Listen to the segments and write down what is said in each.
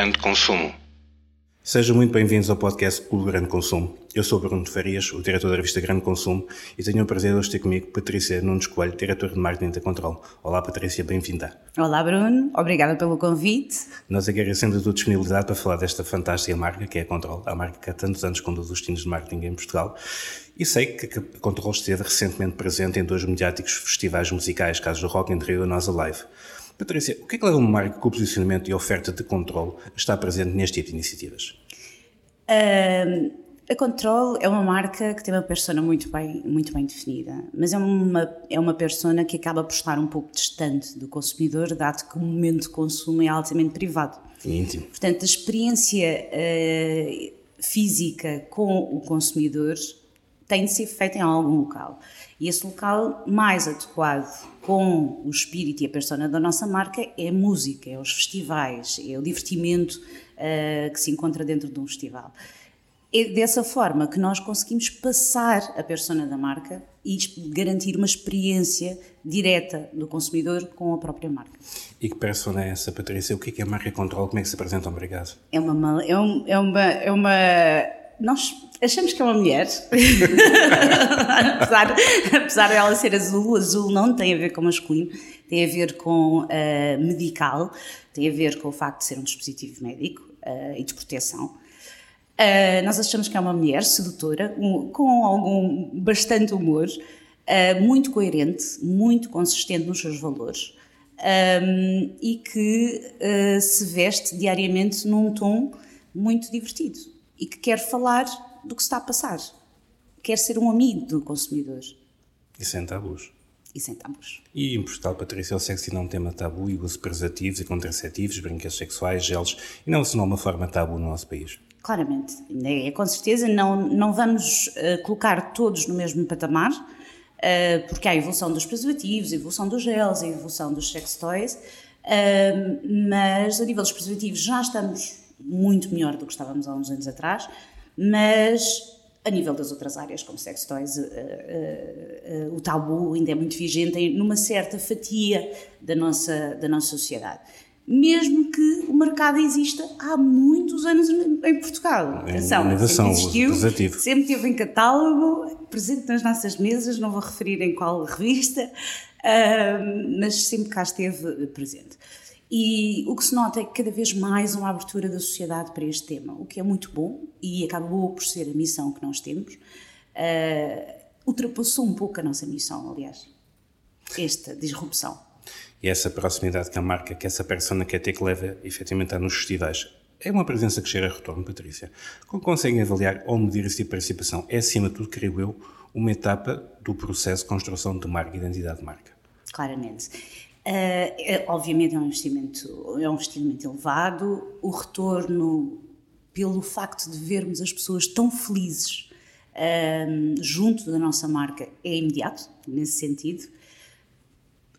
Grande Consumo. Sejam muito bem-vindos ao podcast Clube do Grande Consumo. Eu sou Bruno Farias, o diretor da revista Grande Consumo, e tenho o prazer de hoje ter comigo Patrícia Nunes Coelho, diretora de marketing da Control. Olá, Patrícia, bem-vinda. Olá, Bruno, obrigada pelo convite. Nós agradecemos a tua disponibilidade para falar desta fantástica marca que é a Control, a marca que há tantos anos conduz os destinos de marketing em Portugal. E sei que a Control esteve recentemente presente em dois mediáticos festivais musicais, caso do Rock in Rio e Nós Alive. Patrícia, o que é que leva uma marca com o posicionamento e oferta de controle a estar presente neste tipo de iniciativas? Uh, a Control é uma marca que tem uma persona muito bem, muito bem definida, mas é uma, é uma persona que acaba por estar um pouco distante do consumidor, dado que o momento de consumo é altamente privado. Íntimo. Portanto, a experiência uh, física com o consumidor tem de ser feita em algum local. E esse local mais adequado com o espírito e a persona da nossa marca é a música, é os festivais, é o divertimento uh, que se encontra dentro de um festival. É dessa forma que nós conseguimos passar a persona da marca e garantir uma experiência direta do consumidor com a própria marca. E que persona é essa, Patrícia? O que é, que a marca Control? Como é que se apresenta? Obrigado. É uma, é, um, é uma, é uma nós achamos que é uma mulher, apesar, apesar dela ser azul, azul não tem a ver com masculino, tem a ver com uh, medical, tem a ver com o facto de ser um dispositivo médico uh, e de proteção. Uh, nós achamos que é uma mulher sedutora, um, com algum bastante humor, muito coerente, muito consistente nos seus valores um, e que se veste diariamente num tom muito divertido e que quer falar do que está a passar, quer ser um amigo do consumidor. E sem tabus. E sem tabus. E em Portugal, Patrícia, o sexo não é um tema tabu e uso preservativos e contraceptivos, brinquedos sexuais, gelos, e não se não é uma forma tabu no nosso país. Claramente, é, com certeza não, não vamos uh, colocar todos no mesmo patamar, uh, porque há a evolução dos preservativos, a evolução dos gels, a evolução dos sex toys, uh, mas a nível dos preservativos já estamos muito melhor do que estávamos há uns anos atrás, mas a nível das outras áreas, como sex toys, o tabu ainda é muito vigente numa certa fatia da nossa, da nossa sociedade mesmo que o mercado exista há muitos anos em Portugal. Atenção, inovação, sempre existiu, sempre teve em catálogo, presente nas nossas mesas, não vou referir em qual revista, uh, mas sempre cá esteve presente. E o que se nota é que cada vez mais uma abertura da sociedade para este tema, o que é muito bom e acabou por ser a missão que nós temos. Uh, ultrapassou um pouco a nossa missão, aliás, esta disrupção e essa proximidade que a marca, que essa persona quer ter que leva efetivamente a nos festivais. É uma presença que gera retorno, Patrícia. Como conseguem avaliar ou medir esse tipo de participação? É, acima de tudo, creio eu, uma etapa do processo de construção de marca, identidade de marca. Claramente. Uh, é, obviamente é um investimento, é um investimento elevado. O retorno, pelo facto de vermos as pessoas tão felizes uh, junto da nossa marca, é imediato, nesse sentido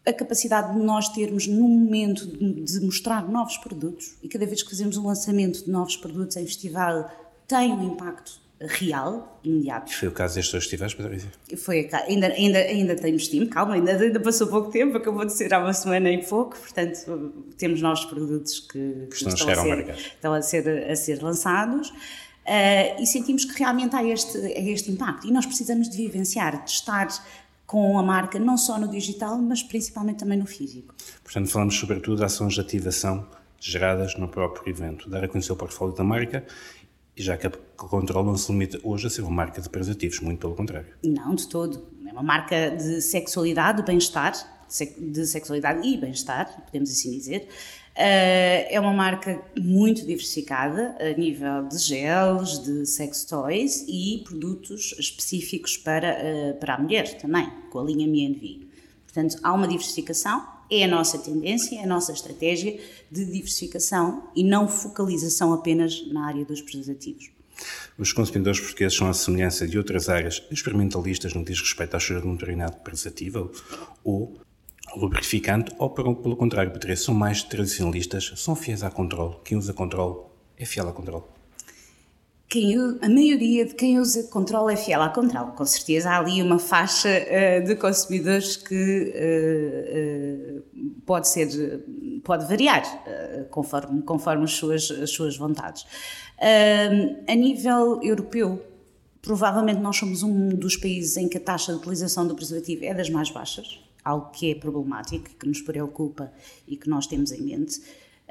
a capacidade de nós termos, no momento de mostrar novos produtos, e cada vez que fazemos um lançamento de novos produtos em festival, tem um impacto real, imediato. Foi o caso destes dois festivais, Patrícia? Foi, ainda, ainda, ainda temos tempo, calma, ainda, ainda passou pouco tempo, acabou de ser há uma semana e pouco, portanto temos novos produtos que, que estão, estão, a ser, estão a ser, a ser lançados. Uh, e sentimos que realmente há este, este impacto. E nós precisamos de vivenciar, de estar com a marca, não só no digital, mas principalmente também no físico. Portanto, falamos sobretudo de ações de ativação geradas no próprio evento, dar a conhecer o portfólio da marca, e já que a Control não se limita hoje a ser uma marca de preservativos, muito pelo contrário. Não, de todo. É uma marca de sexualidade, de bem-estar, de sexualidade e bem-estar, podemos assim dizer, eh, é uma marca muito diversificada a nível de gels, de sex toys e produtos específicos para, eh, para a mulher também, com a linha MNV. Portanto, há uma diversificação, é a nossa tendência, é a nossa estratégia de diversificação e não focalização apenas na área dos preservativos. Os consumidores portugueses são, à semelhança de outras áreas experimentalistas no que diz respeito à cheiro de um determinado preservativo ou lubrificante ou, pelo contrário, Patrícia, são mais tradicionalistas, são fiéis à controle. Quem usa controle é fiel a controle. Quem, a maioria de quem usa Control é fiel à Control. Com certeza há ali uma faixa uh, de consumidores que uh, pode ser, pode variar conforme, conforme as suas, as suas vontades. a nível europeu, provavelmente nós somos um dos países em que a taxa de utilização do preservativo é das mais baixas, algo que é problemático, que nos preocupa e que nós temos em mente.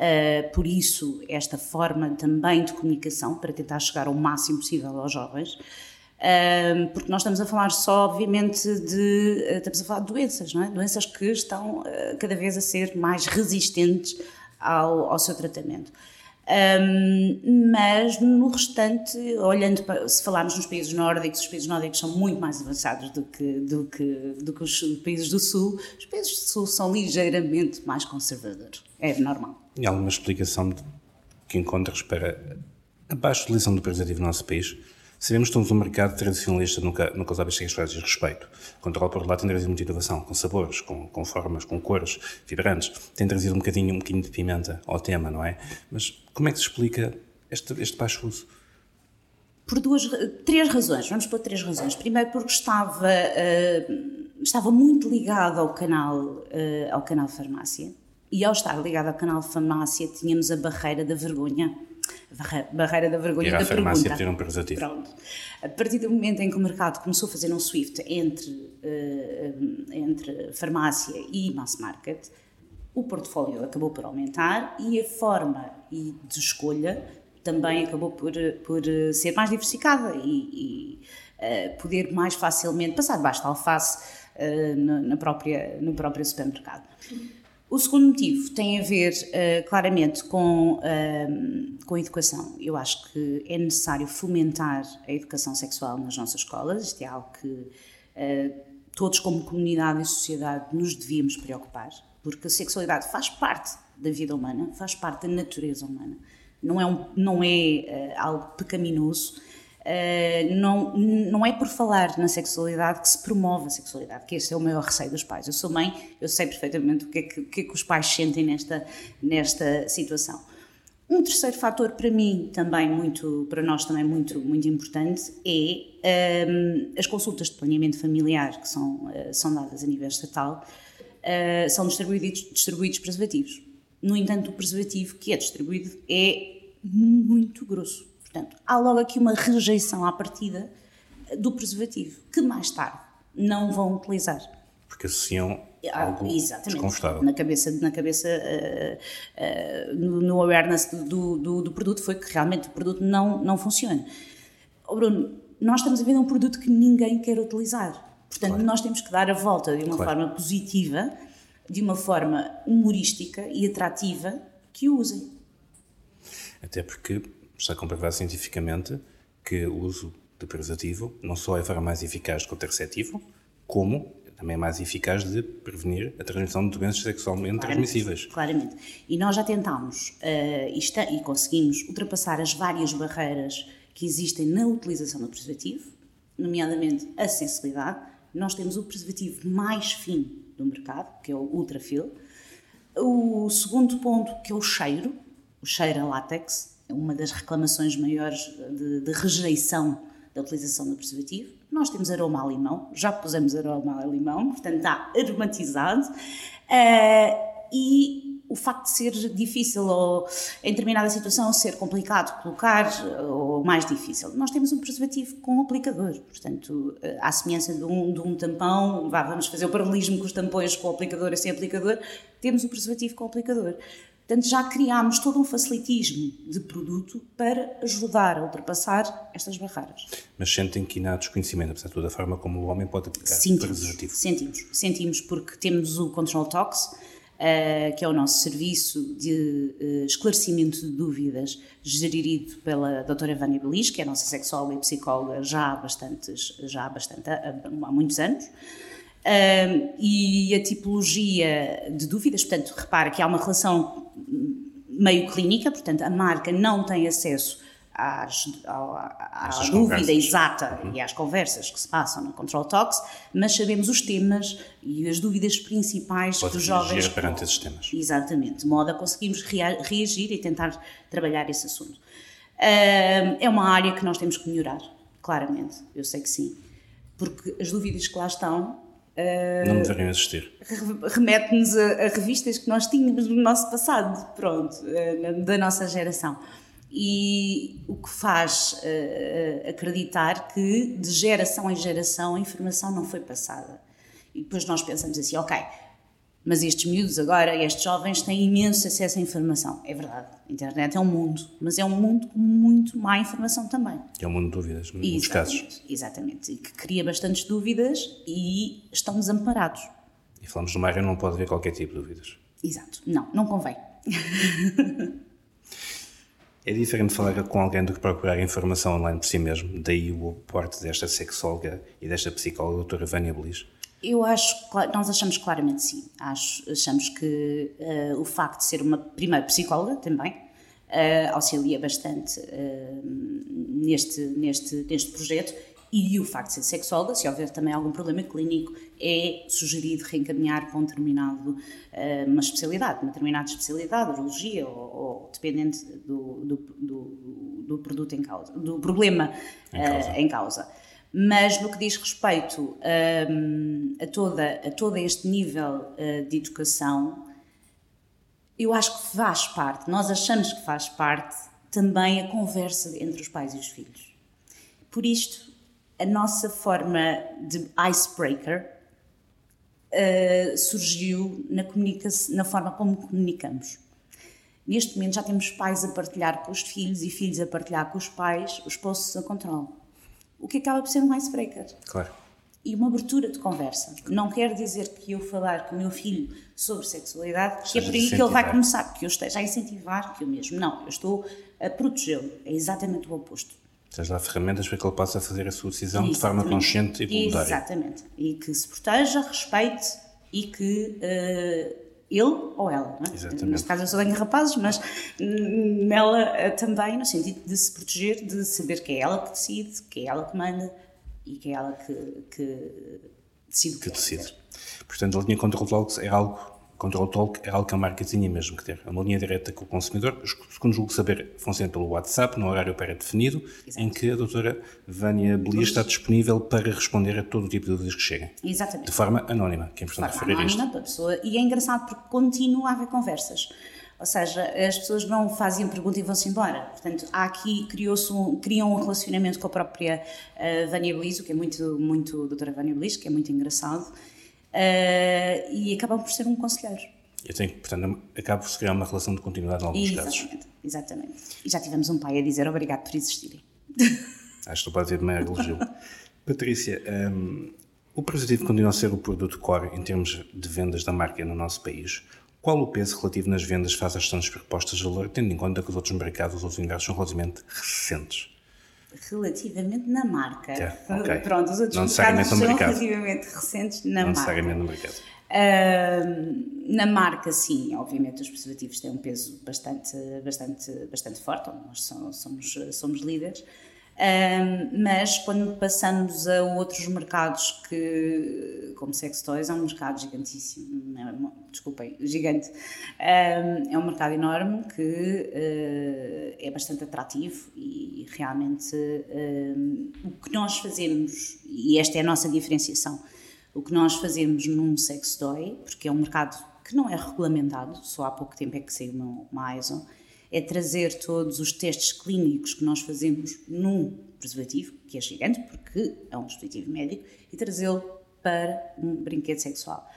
Uh, por isso, esta forma também de comunicação, para tentar chegar ao máximo possível aos jovens, uh, porque nós estamos a falar só, obviamente, de. Uh, estamos a falar de doenças, não é? Doenças que estão cada vez a ser mais resistentes ao, ao seu tratamento. Um, mas no restante, olhando para, se falarmos nos países nórdicos, os países nórdicos são muito mais avançados do que, do que, do que os países do Sul. Os países do Sul são ligeiramente mais conservadores. É normal. E alguma explicação que encontras para a baixa utilização do preservativo no nosso país? Sabemos que estamos um mercado tradicionalista no que aos hábitos sexuais diz respeito. O por lado, tem trazido muita inovação, com sabores, com, com formas, com cores vibrantes. Tem trazido um bocadinho, um bocadinho de pimenta ao tema, não é? Mas como é que se explica este, este baixo uso? Por duas, três razões. Vamos por três razões. Primeiro, porque estava, uh, estava muito ligado ao canal, uh, ao canal farmácia. E ao estar ligado ao canal farmácia, tínhamos a barreira da vergonha barreira da vergonha e da a farmácia pergunta. ter um preservativo. Pronto. A partir do momento em que o mercado começou a fazer um SWIFT entre, uh, entre farmácia e mass market, o portfólio acabou por aumentar e a forma de escolha também acabou por, por ser mais diversificada e, e uh, poder mais facilmente passar debaixo da alface uh, na, na, própria, no próprio supermercado. O segundo motivo tem a ver uh, claramente com, uh, com a educação. Eu acho que é necessário fomentar a educação sexual nas nossas escolas. Isto é algo que uh, todos, como comunidade e sociedade, nos devíamos preocupar, porque a sexualidade faz parte da vida humana, faz parte da natureza humana. Não é, um, não é algo pecaminoso Uh, não, não é por falar na sexualidade que se promove a sexualidade, que esse é o maior receio dos pais. Eu sou mãe, eu sei perfeitamente o que é que, que, é que os pais sentem nesta, nesta situação. Um terceiro fator para mim também muito, para nós também muito, muito importante é um, as consultas de planeamento familiar que são, uh, são dadas a nível estatal, uh, são distribuídos, distribuídos preservativos. No entanto, o preservativo que é distribuído é muito grosso Portanto, há logo aqui uma rejeição à partida do preservativo, que mais tarde não vão utilizar. Porque associam ah, algo Exatamente. desconfortável. Na cabeça, na cabeça uh, uh, no, no, awareness do, do, do, produto foi que realmente o produto não, não funciona. Oh, Bruno, nós estamos a vender um produto que ninguém quer utilizar. Portanto, claro. nós temos que dar a volta de uma claro. forma positiva, de uma forma humorística e atrativa que o usem. Até porque está comprovado cientificamente que o uso de preservativo não só é a forma mais eficaz de contraceptivo, como também é mais eficaz de prevenir a transmissão de doenças sexualmente claramente, transmissíveis. Claramente. E nós já tentámos uh, e, está, e conseguimos ultrapassar as várias barreiras que existem na utilização do preservativo, nomeadamente a sensibilidade. Nós temos o preservativo mais fino do mercado, que é o Ultrafil. O segundo ponto, que é o cheiro, o cheiro a látex, uma das reclamações maiores de, de rejeição da utilização do preservativo. Nós temos aroma a limão, já pusemos aroma a limão, portanto está aromatizado. Uh, e o facto de ser difícil ou em determinada situação ser complicado colocar ou mais difícil. Nós temos um preservativo com aplicador, portanto, à semelhança de um, de um tampão, vá, vamos fazer o paralelismo com os tampões com aplicador e sem aplicador, temos o preservativo com aplicador. Portanto, já criámos todo um facilitismo de produto para ajudar a ultrapassar estas barreiras. Mas sentem que ainda há desconhecimento, apesar de toda a forma como o homem pode aplicar sentimos, preservativo? Sentimos, sentimos, porque temos o Control Talks, uh, que é o nosso serviço de uh, esclarecimento de dúvidas, gerido pela doutora Vânia Belis, que é a nossa sexóloga e psicóloga já há, bastantes, já há, bastante, há, há muitos anos. Um, e a tipologia de dúvidas, portanto, repara que há uma relação meio clínica, portanto, a marca não tem acesso às, à, à dúvida exata uhum. e às conversas que se passam no Control Talks, mas sabemos os temas e as dúvidas principais Pode que os jovens. perante esses temas. Exatamente, de modo a conseguirmos reagir e tentar trabalhar esse assunto. é uma área que nós temos que melhorar, claramente, eu sei que sim. Porque as dúvidas que lá estão não deveriam existir. Remete-nos a, a, revistas que nós tínhamos no nosso passado, pronto, da nossa geração e o que faz uh, acreditar que de geração em geração a informação não foi passada. E depois nós pensamos assim, ok, mas estes miúdos agora, estes jovens têm imenso acesso à informação. É verdade, a internet é um mundo, mas é um mundo com muito má informação também. É um mundo de dúvidas, muitos casos. Exatamente, e que cria bastantes dúvidas e estão desamparados. E falamos de uma área não pode haver qualquer tipo de dúvidas. Exato, não, não convém. É diferente falar com alguém do que procurar informação online por si mesmo, daí o aporte desta sexóloga e desta psicóloga, a doutora Vânia Belis. Eu acho, nós achamos claramente sim. Acho, achamos que uh, o facto de ser uma, primeira psicóloga também, uh, auxilia bastante uh, neste, neste, neste projeto e o facto de ser sexóloga, se houver também algum problema clínico, é sugerido reencaminhar para um determinado, uma especialidade, uma determinada especialidade, urologia ou, ou dependente do, do, do, do, produto em causa, do problema em causa. Em causa. Mas no que diz respeito um, a, toda, a todo este nível uh, de educação, eu acho que faz parte, nós achamos que faz parte também a conversa entre os pais e os filhos. Por isto, a nossa forma de icebreaker uh, surgiu na, na forma como comunicamos. Neste momento já temos pais a partilhar com os filhos e filhos a partilhar com os pais os posts a controle. O que acaba por ser um icebreaker. Claro. E uma abertura de conversa. Não quer dizer que eu falar com o meu filho sobre sexualidade, que é por aí que ele vai começar, que eu esteja a incentivar que eu mesmo. Não, eu estou a protegê-lo. É exatamente o oposto seja lá ferramentas para que ele possa fazer a sua decisão Exatamente. de forma consciente e voluntária. Exatamente. E que se proteja, respeite e que uh, ele ou ela, não é? Exatamente. neste caso eu só tenho rapazes, mas nela uh, também, no sentido de se proteger, de saber que é ela que decide, que é ela que manda e que é ela que, que decide o que, que decide. Portanto, a linha Control Talks é algo Control Talk é algo que a marca tinha mesmo que ter. É uma linha direta com o consumidor. Segundo julgo saber, funciona pelo WhatsApp, no horário pré-definido, em que a doutora Vânia Belia está disponível para responder a todo o tipo de dúvidas que cheguem. Exatamente. De forma anónima, que é importante referir anónima isto. Para a pessoa. E é engraçado porque continua a haver conversas. Ou seja, as pessoas não fazem pergunta e vão-se embora. Portanto, há aqui, criou-se um, criam um relacionamento com a própria uh, Vânia Belizo, que é muito, muito, doutora Vânia Belizo, que é muito engraçado uh, e acabam por ser um conselheiro. Eu tenho, portanto, acaba por se criar uma relação de continuidade em alguns exatamente, casos. Exatamente. E já tivemos um pai a dizer obrigado por existirem. Acho que pode ter maior elogio. Patrícia, um, o preservativo continua a ser o produto core em termos de vendas da marca no nosso país. Qual o peso relativo nas vendas face às restantes propostas de valor, tendo em conta que os outros mercados, os outros universos são relativamente recentes? Relativamente na marca. Yeah, okay. Pronto, os outros não mercados são relativamente recentes na não marca. No mercado. Uh, na marca, sim, obviamente os preservativos têm um peso bastante, bastante, bastante forte, nós somos, somos líderes, mas quando passamos a outros mercados que, como sex toys, é um mercado gigantíssimo, é desculpem, gigante, é um mercado enorme que uh, é bastante atrativo e realmente o que nós fazemos, e esta é a nossa diferenciação, o que nós fazemos num sex toy, porque é um mercado que não é regulamentado, só há pouco tempo é que saiu uma, uma ISO, é trazer todos os testes clínicos que nós fazemos num preservativo, que é gigante, porque é um dispositivo médico, e trazê-lo para um brinquedo sexual.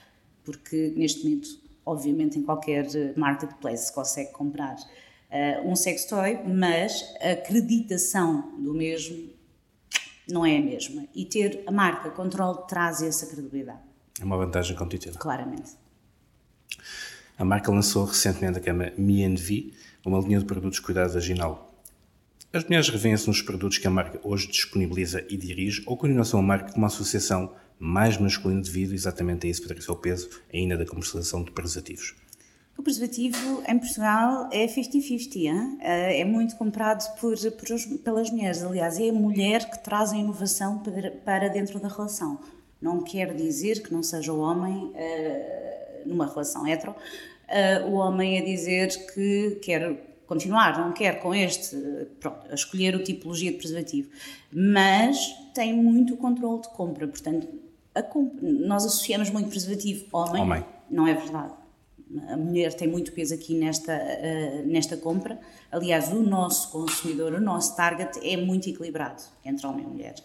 Porque neste momento, obviamente, em qualquer marketplace se consegue comprar uh, um sex toy, mas a acreditação do mesmo não é a mesma. E ter a marca Control traz essa credibilidade. É uma vantagem competitiva. Claramente. A marca lançou recentemente a cama MeNV, uma linha de produtos de cuidado vaginal. As mulheres revêem-se nos produtos que a marca hoje disponibiliza e dirige, ou continuam a marca como uma associação mais masculina devido exatamente a isso, Patrícia, ao peso ainda da comercialização de preservativos? O preservativo em Portugal é 50-50, eh, é muito comprado por, por, pelas mulheres. Aliás, é a mulher que traz a inovação para, dentro da relação. Não quer dizer que não seja o homem, uh, numa relação hetero, uh, o homem a dizer que quer continuar, não quer com este, pronto, a escolher o tipologia de preservativo, mas tem muito controle de compra, portanto, comp nós associamos muito preservativo homem, homem, não é verdade. A mulher tem muito peso aqui nesta, uh, nesta compra. Aliás, o nosso consumidor, o nosso target é muito equilibrado entre homem e mulher.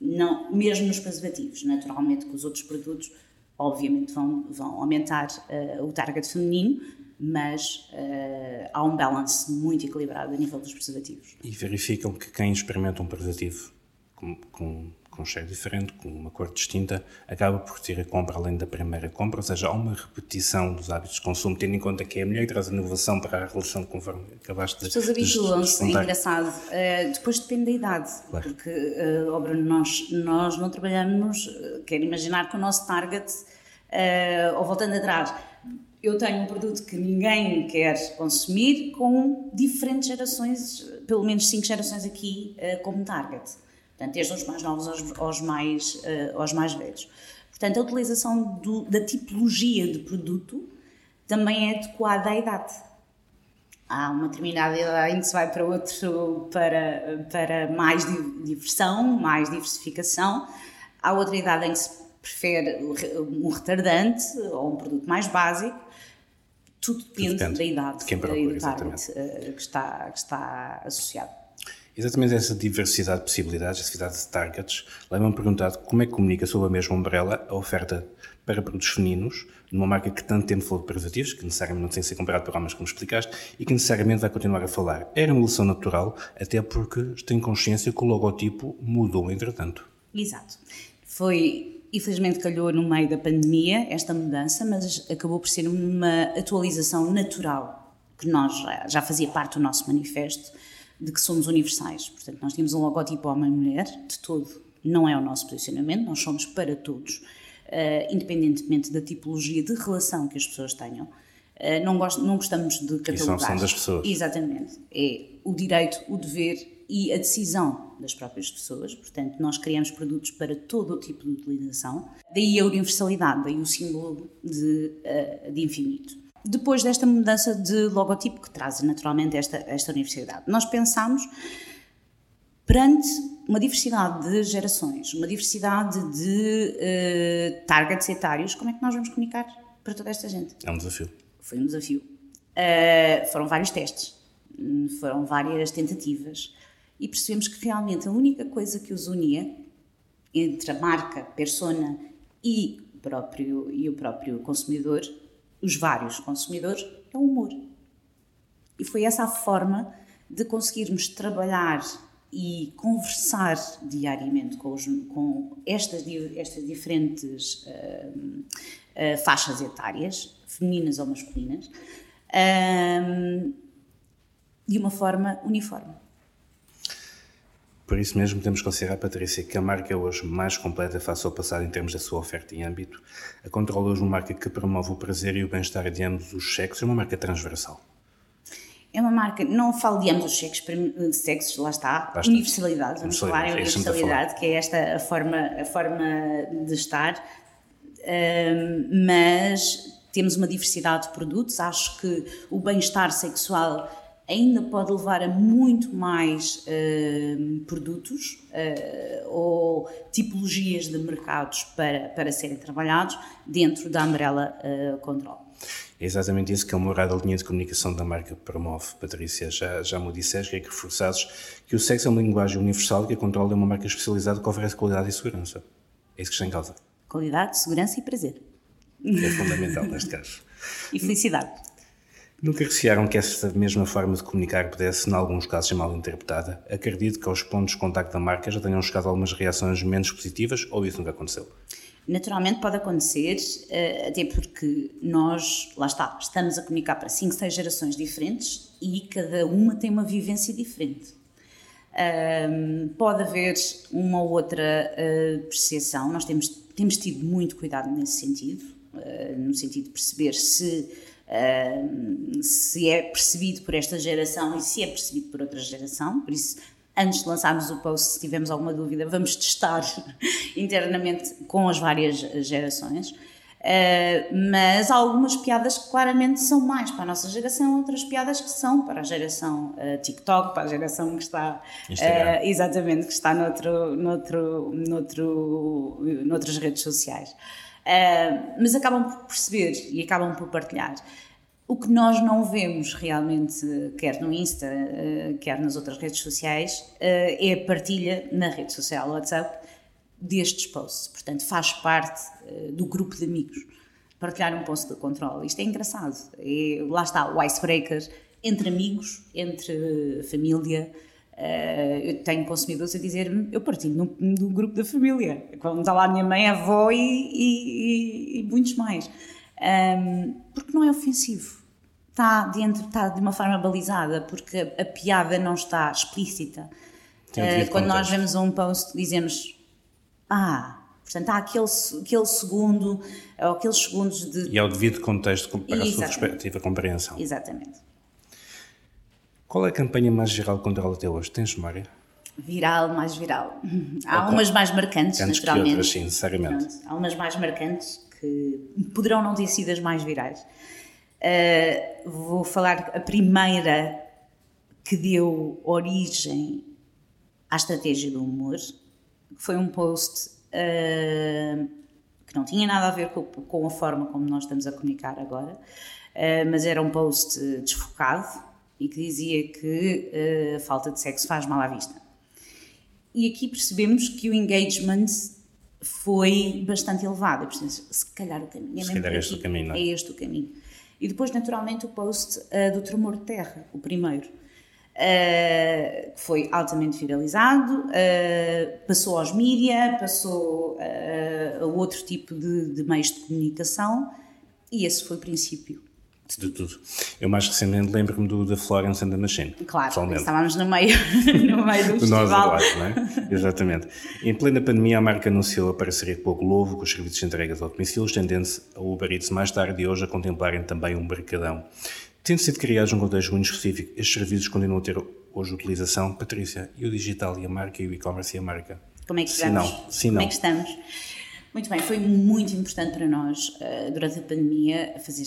Não, mesmo nos preservativos, naturalmente, que os outros produtos, obviamente, vão, vão aumentar uh, o target feminino, mas uh, há um balance muito equilibrado a nível dos preservativos. E verificam que quem experimenta um preservativo com, com com um cheiro diferente, com uma cor distinta, acaba por ter a compra além da primeira compra, ou seja, há uma repetição dos hábitos de consumo, tendo em conta que é a mulher que traz a inovação para a relação conforme acabaste de As pessoas habituam-se, é engraçado. Uh, depois depende da idade, claro. porque, uh, oh Bruno, nós, nós não trabalhamos, uh, quero imaginar que o nosso target, uh, ou voltando atrás, eu tenho um produto que ninguém quer consumir com diferentes gerações, pelo menos cinco gerações aqui como target. Portanto, desde os mais novos aos, aos mais, uh, aos mais velhos. Portanto, a utilização do, da tipologia de produto também é adequada à idade. Há uma determinada idade em que se vai para outro, para, para mais diversão, mais diversificação. Há outra idade em que se prefere um retardante ou um produto mais básico. Tudo depende, depende da idade de quem procura, uh, que, está, que está associado. Exatamente essa diversidade de possibilidades, essa diversidade de targets, leva-me a perguntar como é que comunica sob a mesma umbrella a oferta para produtos femininos, numa marca que tanto tempo falou de preservativos, que necessariamente não tem que ser comparado por homens, como explicaste, e que necessariamente vai continuar a falar. Era uma evolução natural, até porque tem consciência que o logotipo mudou entretanto. Exato. Foi, infelizmente, calhou no meio da pandemia esta mudança, mas acabou por ser uma atualização natural, que nós já fazia parte do nosso manifesto de que somos universais. Portanto, nós temos um logotipo homem-mulher, de todo, não é o nosso posicionamento, nós somos para todos, uh, independentemente da tipologia de relação que as pessoas tenham. Uh, não, gost, não gostamos de catalogar. E são das pessoas. Exatamente. É o direito, o dever e a decisão das próprias pessoas. Portanto, nós criamos produtos para todo o tipo de utilização. Daí a universalidade, daí o símbolo de, uh, de infinito depois desta mudança de logotipo que traz naturalmente esta, esta universidade. Nós pensámos perante uma diversidade de gerações, uma diversidade de uh, targets etários, como é que nós vamos comunicar para toda esta gente? É um desafio. Foi um desafio. Uh, foram vários testes, foram várias tentativas e percebemos que realmente a única coisa que os unia entre a marca, persona e o próprio, e o próprio consumidor os vários consumidores, é o humor. E foi essa a forma de conseguirmos trabalhar e conversar diariamente com, os, com estas, estas diferentes uh, uh, faixas etárias, femininas ou masculinas, uh, de uma forma uniforme. Por isso mesmo temos que considerar, Patrícia, que a marca é hoje mais completa face ao passado em termos da sua oferta e âmbito. A Control é hoje uma marca que promove o prazer e o bem-estar de ambos os sexos, é uma marca transversal. É uma marca, não falo de ambos os sexos, sexos lá está, Basta. universalidade, vamos falar em é universalidade, que é esta a forma, a forma de estar, um, mas temos uma diversidade de produtos, acho que o bem-estar sexual ainda pode levar a muito mais uh, produtos uh, ou tipologias de mercados para, para serem trabalhados dentro da Umbrella uh, Control. É exatamente isso que é o morada linha de comunicação da marca promove, Patrícia. Já, já me disseste, é que reforçados que o sexo é uma linguagem universal e que a Control é uma marca especializada que oferece qualidade e segurança. É isso que está em causa. Qualidade, segurança e prazer. É fundamental neste caso. E felicidade. Nunca recearam que essa mesma forma de comunicar pudesse, em alguns casos, ser mal interpretada? Acredito que aos pontos de contacto da marca já tenham chegado algumas reações menos positivas ou isso nunca aconteceu? Naturalmente pode acontecer, eh, até porque nós, lá está, estamos a comunicar para 5, 6 gerações diferentes e cada uma tem uma vivência diferente. pode haver uma ou outra uh, percepção, nós temos, temos tido muito cuidado nesse sentido, uh, no sentido de perceber se uh, se é percebido por esta geração e se é percebido por outra geração, por isso antes de lançarmos o post, se tivermos alguma dúvida, vamos testar internamente com as várias gerações. Uh, mas há algumas piadas que claramente são mais para a nossa geração, outras piadas que são para a geração uh, TikTok, para a geração que está uh, exatamente que está noutro, noutro, noutro, noutras redes sociais. Mas acabam por perceber e acabam por partilhar. O que nós não vemos realmente, quer no Insta, quer nas outras redes sociais, é a partilha na rede social WhatsApp destes posts. Portanto, faz parte uh, do grupo de amigos partilhar um post de controle. Isto é engraçado. É, lá está, o icebreaker entre amigos, entre família. Uh, eu tenho consumidores a dizer-me, eu partilho no, grupo da família. Quando está lá a minha mãe, a avó e, e, e muitos mais. Um, porque não é ofensivo. Está dentro, está de uma forma balizada, porque a, a piada não está explícita. Uh, quando nós vemos um post, dizemos ah, portanto há aquele, aquele segundo, ou aqueles segundos de. E ao devido contexto para Exatamente. a sua respectiva compreensão. Exatamente. Qual é a campanha mais viral contra ela até hoje? Tens memória? Viral, mais viral. Há umas mais marcantes, Antes naturalmente. Que outras, sim, necessariamente. Pronto, há umas mais marcantes que poderão não ter sido as mais virais. Uh, vou falar a primeira que deu origem à estratégia do humor, foi um post uh, que não tinha nada a ver com, com, a forma como nós estamos a comunicar agora, uh, mas era um post desfocado e que dizia que uh, a falta de sexo faz mal à vista. E aqui percebemos que o engagement foi bastante elevado. Se calhar o caminho é, se calhar este o caminho, é este o caminho. E depois, naturalmente, o post do tremor de terra, o primeiro uh, que foi altamente viralizado, uh, passou aos mídia, passou uh, a outro tipo de, de meios de comunicação e esse foi o princípio de tudo. Eu mais recentemente lembro-me do da Florence and the Machine. Claro, estávamos no meio, no meio do festival. Nós não é? Exatamente. Em plena pandemia, a marca anunciou a parceria com o Globo, com os serviços de entregas ao domicílio, estendendo-se a Uber Eats mais tarde e hoje a contemplarem também um mercadão. Tendo sido criados um contexto muito específico, estes serviços continuam a ter hoje utilização. Patrícia, e o digital e a marca, e o e-commerce e a marca? Como é que estamos? Se não, se não. Como é que estamos? Muito bem, foi muito importante para nós, eh, durante a pandemia, fazer,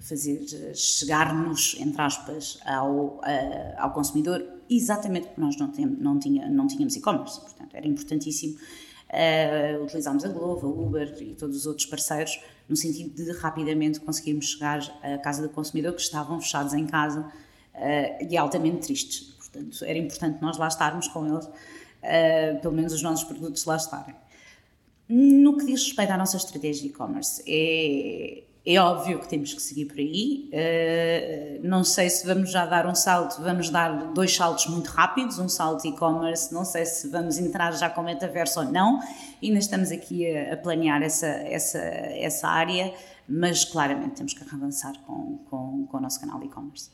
fazer chegar-nos, entre aspas, ao, eh, ao consumidor, exatamente porque nós não, tem, não, tinha, não tínhamos e-commerce. Portanto, era importantíssimo uh, utilizámos a Glovo, a Uber e todos os outros parceiros no sentido de rapidamente conseguirmos chegar à casa do consumidor que estavam fechados em casa uh, e altamente tristes. Portanto, era importante nós lá estarmos com eles, uh, pelo menos os nossos produtos lá estarem. No que diz respeito à nossa estratégia de e-commerce, é, é óbvio que temos que seguir por aí. Uh, não sei se vamos já dar um salto, vamos dar dois saltos muito rápidos, um salto e-commerce, não sei se vamos entrar já com metaverso ou não. Ainda estamos aqui a, a planear essa, essa, essa área, mas claramente temos que avançar com, com, com o nosso canal de e-commerce.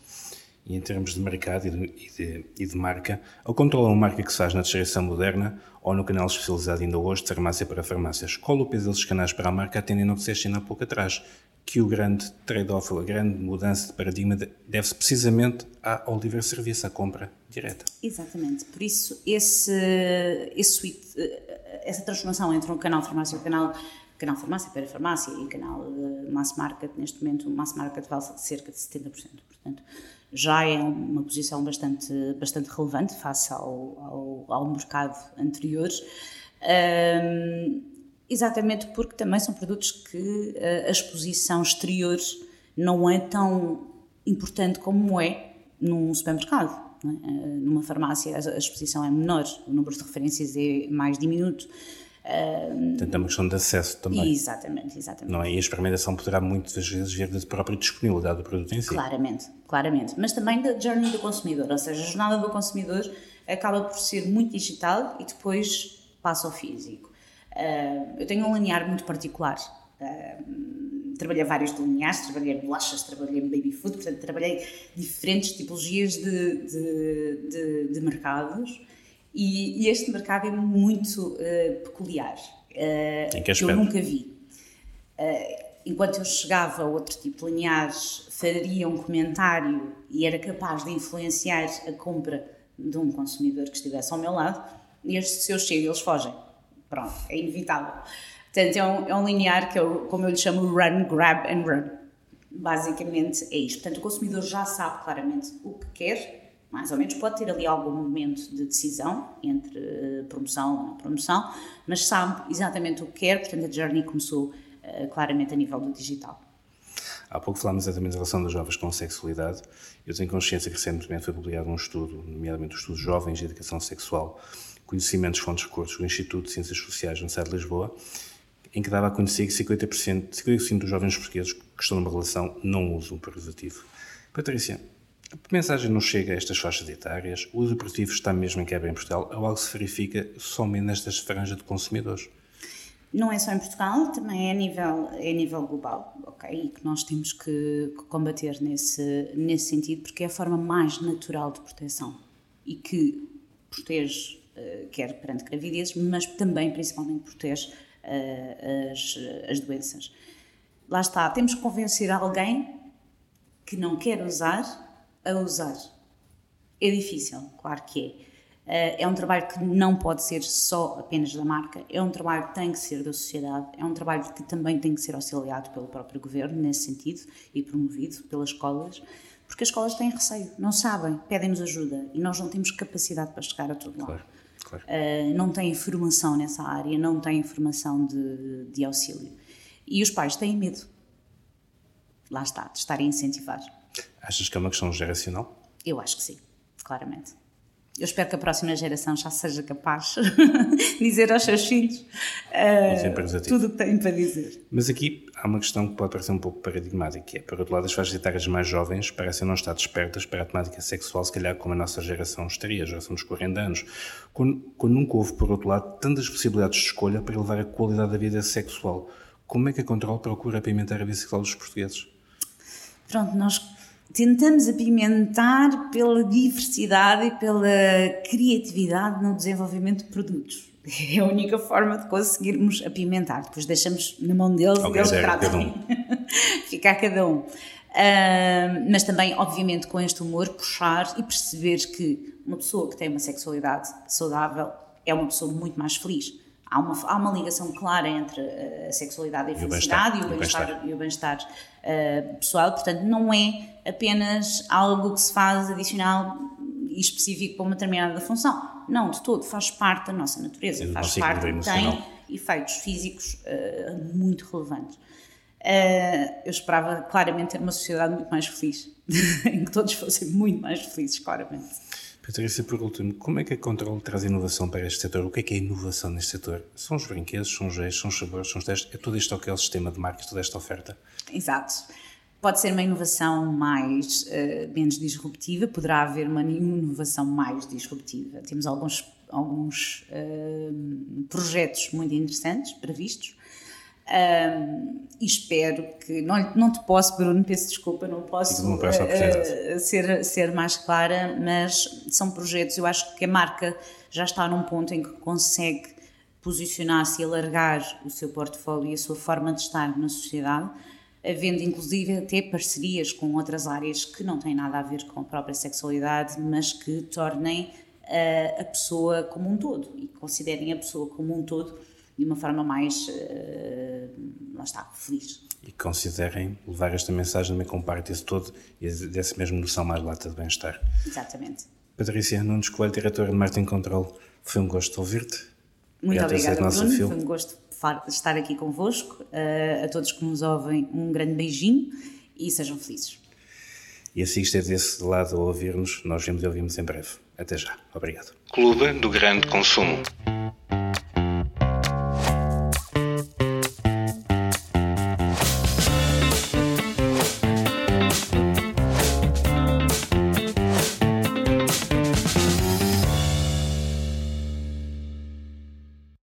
E em termos de mercado e de, e de, e de marca, ao controlar uma marca que se faz na distribuição moderna ou no canal especializado ainda hoje de farmácia para farmácias, qual o peso desses canais para a marca, atendendo ao que se há pouco atrás? que o grande trade-off, a grande mudança de paradigma deve-se precisamente ao livre serviço, à compra direta. Exatamente. Por isso, esse, esse, eh, essa transformação entre um canal farmácia e um canal, canal farmácia para farmácia e canal mass market, neste momento, o mass market vale cerca de 70%. Portanto, já é uma posição bastante, bastante relevante face ao, ao, ao mercado anterior. Um, Exatamente porque também são produtos que eh, a exposição exterior não é tão importante como é num supermercado. É? Eh, numa farmácia a exposição é menor, o número de referências é mais diminuto. Portanto, é uma questão de acesso também. Exatamente, exatamente. Não é? E a experimentação poderá muitas vezes vir da própria disponibilidade do produto em si. Claramente, claramente. Mas também da journey do consumidor, ou seja, a jornada do consumidor acaba por ser muito digital e depois passa ao físico. Uh, eu tenho um linear muito particular. Uh, trabalhei vários lineares, trabalhei bolachas, trabalhei baby food, portanto, trabalhei diferentes tipologias de, de, de, de mercados e, e, este mercado é muito uh, peculiar, uh, que, que eu nunca vi. enquanto eu chegava a outro tipo de lineares, faria um comentário e era capaz de influenciar a compra de um consumidor que estivesse ao meu lado, e se eu chego eles fogem Pronto, é inevitável. Portanto, é um, é um linear que eu, como eu lhe chamo, run, grab and run. Basicamente é isto. Portanto, o consumidor já sabe claramente o que quer, mais ou menos, pode ter ali algum momento de decisão entre uh, promoção ou não promoção, mas sabe exatamente o que quer, portanto a journey começou uh, claramente a nível do digital. Há pouco falámos exatamente da relação dos jovens com sexualidade. Eu tenho consciência que recentemente foi publicado um estudo, nomeadamente o estudo Jovens de Educação Sexual, Conhecimentos, Fontes, Recursos do Instituto de Ciências Sociais da Universidade de Lisboa, em que dava a conhecer que 50%, 55% dos jovens portugueses que estão numa relação não usam preservativo. Patrícia, a mensagem não chega a estas faixas etárias? O preservativo está mesmo em quebra em Portugal ou algo se verifica somente nestas franjas de consumidores? Não é só em Portugal, também é a nível, é a nível global, ok? E que nós temos que, que combater nesse, nesse sentido, porque é a forma mais natural de proteção e que protege, uh, quer perante gravidez, mas também, principalmente, protege uh, as, as doenças. Lá está, temos que convencer alguém que não quer usar a usar. É difícil, claro que é. Eh, é um trabalho que não pode ser só apenas da marca, é um trabalho que tem que ser da sociedade, é um trabalho que também tem que ser auxiliado pelo próprio governo, nesse sentido, e promovido pelas escolas, porque as escolas têm receio, não sabem, pedem-nos ajuda e nós não temos capacidade para chegar a todo lado. Claro, claro. Uh, não têm formação nessa área, não têm formação de, de auxílio. E os pais têm medo, lá está, de estarem a incentivar. Achas que é uma questão geracional? Eu acho que sim, claramente. Eu espero que a próxima geração já seja capaz de dizer aos seus filhos uh, tudo o que têm para dizer. Mas aqui há uma questão que pode parecer um pouco paradigmática, que é, por outro lado, as faixas etárias mais jovens parecem não estar despertas para a temática sexual, se calhar como a nossa geração estaria, a geração dos 40 anos, quando, quando nunca houve, por outro lado, tantas possibilidades de escolha para elevar a qualidade da vida sexual. Como é que a Control procura apimentar a vida sexual dos portugueses? Pronto, nós tentamos apimentar pela diversidade e pela criatividade no desenvolvimento de produtos. É a única forma de conseguirmos apimentar. Depois deixamos na mão deles e eles tratam. Um. Ficar cada um. Uh, mas também, obviamente, com este humor, puxar e perceber que uma pessoa que tem uma sexualidade saudável é uma pessoa muito mais feliz. Há uma, há uma ligação clara entre a sexualidade e a felicidade e o bem-estar bem bem uh, pessoal, portanto, não é apenas algo que se faz adicional e específico para uma determinada função. Não, de todo, faz parte da nossa natureza, faz parte, tem efeitos físicos uh, muito relevantes. Uh, eu esperava claramente ter uma sociedade muito mais feliz, em que todos fossem muito mais felizes, claramente. Patrícia, por último, como é que a Control traz inovação para este setor? O que é que é inovação neste setor? São os brinquedos, são os gestos, são os sabores, são os testes, é todo este é o sistema de marcas, toda esta oferta? Exato. Pode ser uma inovação mais, uh, menos disruptiva, poderá haver uma inovação mais disruptiva. Temos alguns, alguns uh, projetos muito interessantes previstos, um, e espero que. Não, não te posso, Bruno, peço desculpa, não posso não uh, ser, ser mais clara, mas são projetos. Eu acho que a marca já está num ponto em que consegue posicionar-se e alargar o seu portfólio e a sua forma de estar na sociedade, havendo inclusive até parcerias com outras áreas que não têm nada a ver com a própria sexualidade, mas que tornem uh, a pessoa como um todo e considerem a pessoa como um todo de uma forma mais, uh, lá está, feliz. E considerem levar esta mensagem também com parte desse todo e dessa mesma noção mais lata de bem-estar. Exatamente. Patrícia Nunes Coelho, diretora de Martin Control, foi um gosto ouvir-te. Muito obrigada, Bruno. Foi um gosto estar aqui convosco. Uh, a todos que nos ouvem, um grande beijinho e sejam felizes. E assim esteja desse lado a ouvir-nos, nós vemos e ouvimos em breve. Até já. Obrigado. Clube do Grande Consumo.